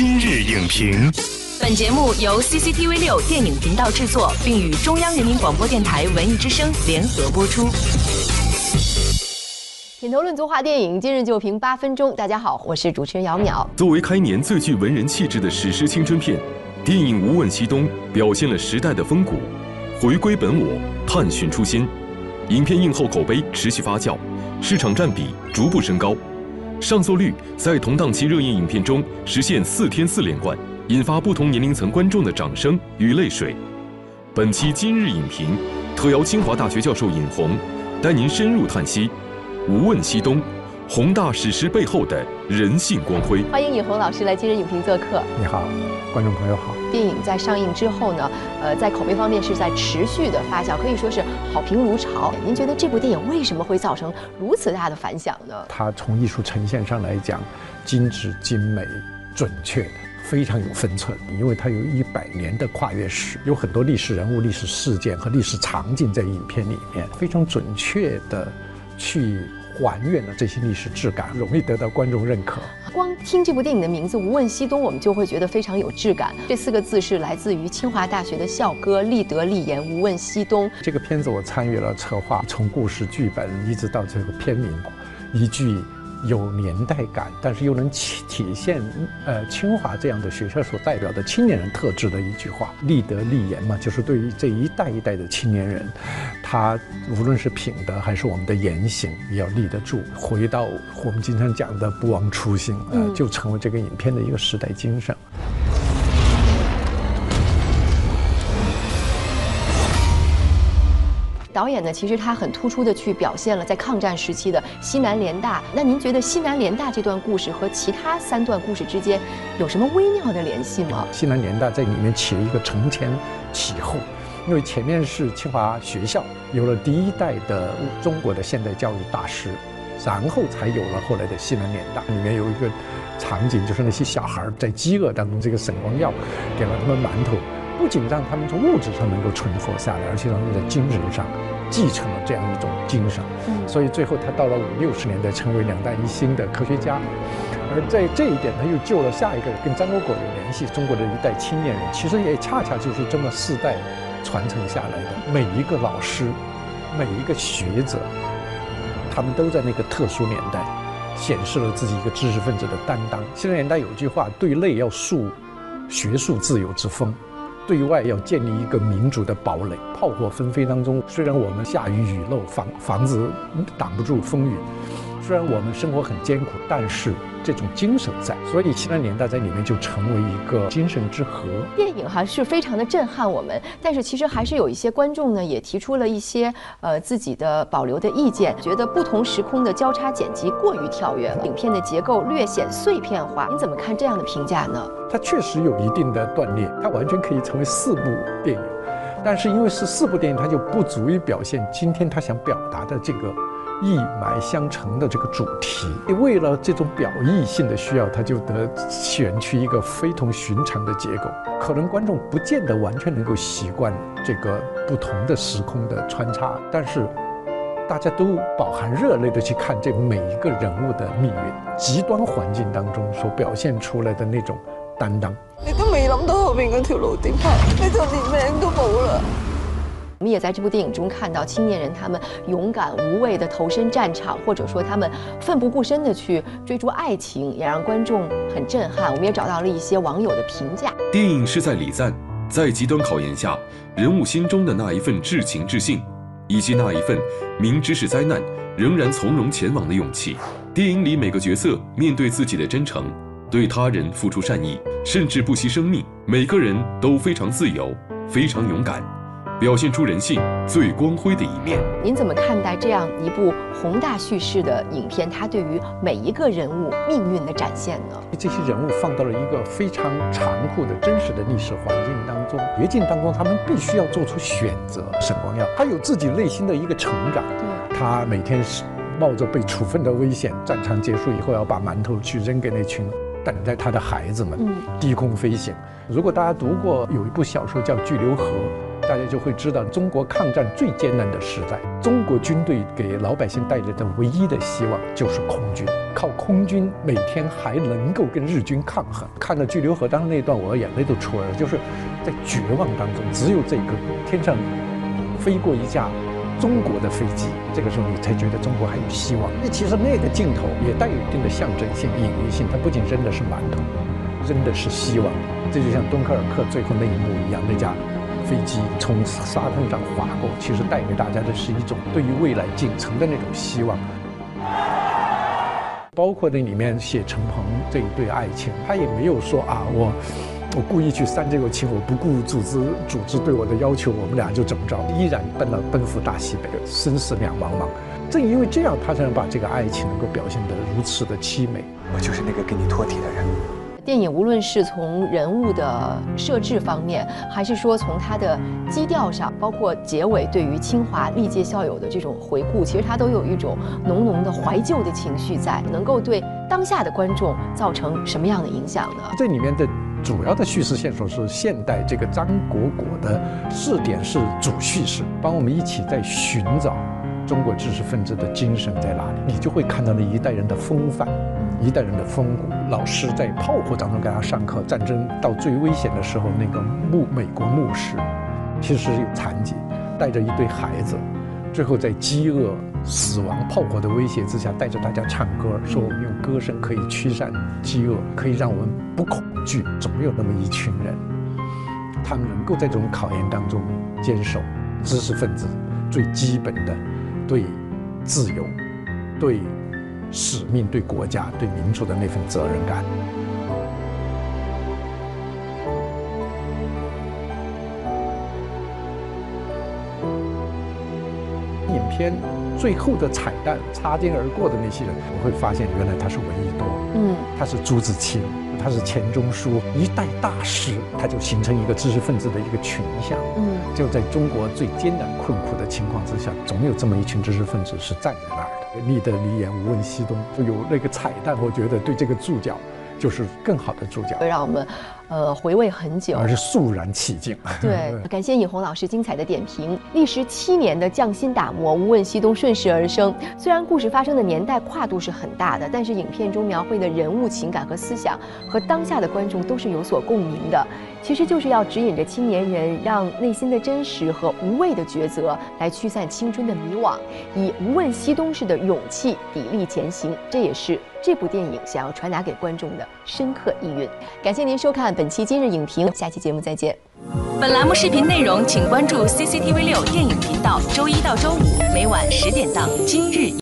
今日影评，本节目由 CCTV 六电影频道制作，并与中央人民广播电台文艺之声联合播出。品头论足话电影，今日就评八分钟。大家好，我是主持人姚淼。作为开年最具文人气质的史诗青春片，电影《无问西东》表现了时代的风骨，回归本我，探寻初心。影片映后口碑持续发酵，市场占比逐步升高，上座率在同档期热映影片中实现四天四连冠，引发不同年龄层观众的掌声与泪水。本期今日影评特邀清华大学教授尹红，带您深入探析《无问西东》宏大史诗背后的人性光辉。欢迎尹红老师来今日影评做客。你好，观众朋友好。电影在上映之后呢，呃，在口碑方面是在持续的发酵，可以说是好评如潮。您觉得这部电影为什么会造成如此大的反响呢？它从艺术呈现上来讲，精致、精美、准确，非常有分寸。因为它有一百年的跨越史，有很多历史人物、历史事件和历史场景在影片里面，非常准确的去。还原了这些历史质感，容易得到观众认可。光听这部电影的名字《无问西东》，我们就会觉得非常有质感。这四个字是来自于清华大学的校歌“立德立言，无问西东”。这个片子我参与了策划，从故事剧本一直到这个片名，一句。有年代感，但是又能体体现呃清华这样的学校所代表的青年人特质的一句话，立德立言嘛，就是对于这一代一代的青年人，他无论是品德还是我们的言行，也要立得住。回到我们经常讲的不忘初心，呃，就成为这个影片的一个时代精神。导演呢，其实他很突出的去表现了在抗战时期的西南联大。那您觉得西南联大这段故事和其他三段故事之间有什么微妙的联系吗？西南联大在里面起了一个承前启后，因为前面是清华学校有了第一代的中国的现代教育大师，然后才有了后来的西南联大。里面有一个场景，就是那些小孩在饥饿当中，这个沈光耀给了他们馒头。不仅让他们从物质上能够存活下来，而且让他们在精神上继承了这样一种精神。所以最后他到了五六十年代，成为两弹一星的科学家。而在这一点，他又救了下一个跟张果果有联系中国的一代青年人。其实也恰恰就是这么四代传承下来的。每一个老师，每一个学者，他们都在那个特殊年代显示了自己一个知识分子的担当。现在年代有句话：对内要树学术自由之风。对外要建立一个民主的堡垒。炮火纷飞当中，虽然我们下雨雨漏，房房子挡不住风雨，虽然我们生活很艰苦，但是这种精神在。所以西南年代在里面就成为一个精神之河。电影哈是非常的震撼我们，但是其实还是有一些观众呢也提出了一些呃自己的保留的意见，觉得不同时空的交叉剪辑过于跳跃了，影片的结构略显碎片化。您怎么看这样的评价呢？它确实有一定的断裂，它完全可以成为四部电影，但是因为是四部电影，它就不足以表现今天他想表达的这个一脉相承的这个主题。为了这种表意性的需要，他就得选取一个非同寻常的结构。可能观众不见得完全能够习惯这个不同的时空的穿插，但是大家都饱含热泪的去看这每一个人物的命运，极端环境当中所表现出来的那种。担当，你都未谂到后面嗰条路点行，你就连命都冇啦。我们也在这部电影中看到青年人他们勇敢无畏的投身战场，或者说他们奋不顾身的去追逐爱情，也让观众很震撼。我们也找到了一些网友的评价。电影是在礼赞，在极端考验下，人物心中的那一份至情至性，以及那一份明知是灾难仍然从容前往的勇气。电影里每个角色面对自己的真诚。对他人付出善意，甚至不惜生命，每个人都非常自由，非常勇敢，表现出人性最光辉的一面。您怎么看待这样一部宏大叙事的影片？它对于每一个人物命运的展现呢？这些人物放到了一个非常残酷的真实的历史环境当中，绝境当中，他们必须要做出选择。沈光耀，他有自己内心的一个成长，他每天是冒着被处分的危险，战场结束以后要把馒头去扔给那群。等待他的孩子们低空飞行。如果大家读过有一部小说叫《巨流河》，大家就会知道中国抗战最艰难的时代，中国军队给老百姓带来的唯一的希望就是空军，靠空军每天还能够跟日军抗衡。看到巨流河当时那段，我眼泪都出来了，就是在绝望当中，只有这个天上飞过一架。中国的飞机，这个时候你才觉得中国还有希望。那其实那个镜头也带有一定的象征性、隐喻性，它不仅扔的是馒头，扔的是希望。这就像敦刻尔克最后那一幕一样，那架飞机从沙滩上划过，其实带给大家的是一种对于未来进程的那种希望。包括那里面写陈鹏这一对爱情，他也没有说啊我。我故意去煽这个情，我不顾组织组织对我的要求，我们俩就怎么着，依然奔了奔赴大西北，生死两茫茫。正因为这样，他才能把这个爱情能够表现得如此的凄美。我就是那个跟你托底的人。电影无论是从人物的设置方面，还是说从它的基调上，包括结尾对于清华历届校友的这种回顾，其实它都有一种浓浓的怀旧的情绪在，能够对当下的观众造成什么样的影响呢？这里面的。主要的叙事线索是现代这个张果果的试点是主叙事，帮我们一起在寻找中国知识分子的精神在哪里。你就会看到那一代人的风范，一代人的风骨。老师在炮火当中给他上课，战争到最危险的时候，那个牧美国牧师其实有残疾，带着一堆孩子，最后在饥饿、死亡、炮火的威胁之下，带着大家唱歌，说我们用歌声可以驱散饥饿，可以让我们不恐惧。总有那么一群人，他们能够在这种考验当中坚守知识分子最基本的对自由、对使命、对国家、对民族的那份责任感。影片最后的彩蛋，擦肩而过的那些人，我会发现原来他是闻一多，嗯，他是朱自清。他是钱钟书一代大师，他就形成一个知识分子的一个群像。嗯，就在中国最艰难困苦的情况之下，总有这么一群知识分子是站在那儿的。立德离言，无问西东，有那个彩蛋，我觉得对这个注脚。就是更好的注脚，会让我们，呃，回味很久，而是肃然起敬。对，感谢尹红老师精彩的点评。历时七年的匠心打磨，无问西东顺势而生。虽然故事发生的年代跨度是很大的，但是影片中描绘的人物情感和思想，和当下的观众都是有所共鸣的。其实就是要指引着青年人，让内心的真实和无畏的抉择来驱散青春的迷惘，以无问西东式的勇气砥砺前行。这也是这部电影想要传达给观众的深刻意蕴。感谢您收看本期今日影评，下期节目再见。本栏目视频内容，请关注 CCTV 六电影频道，周一到周五每晚十点档《今日》。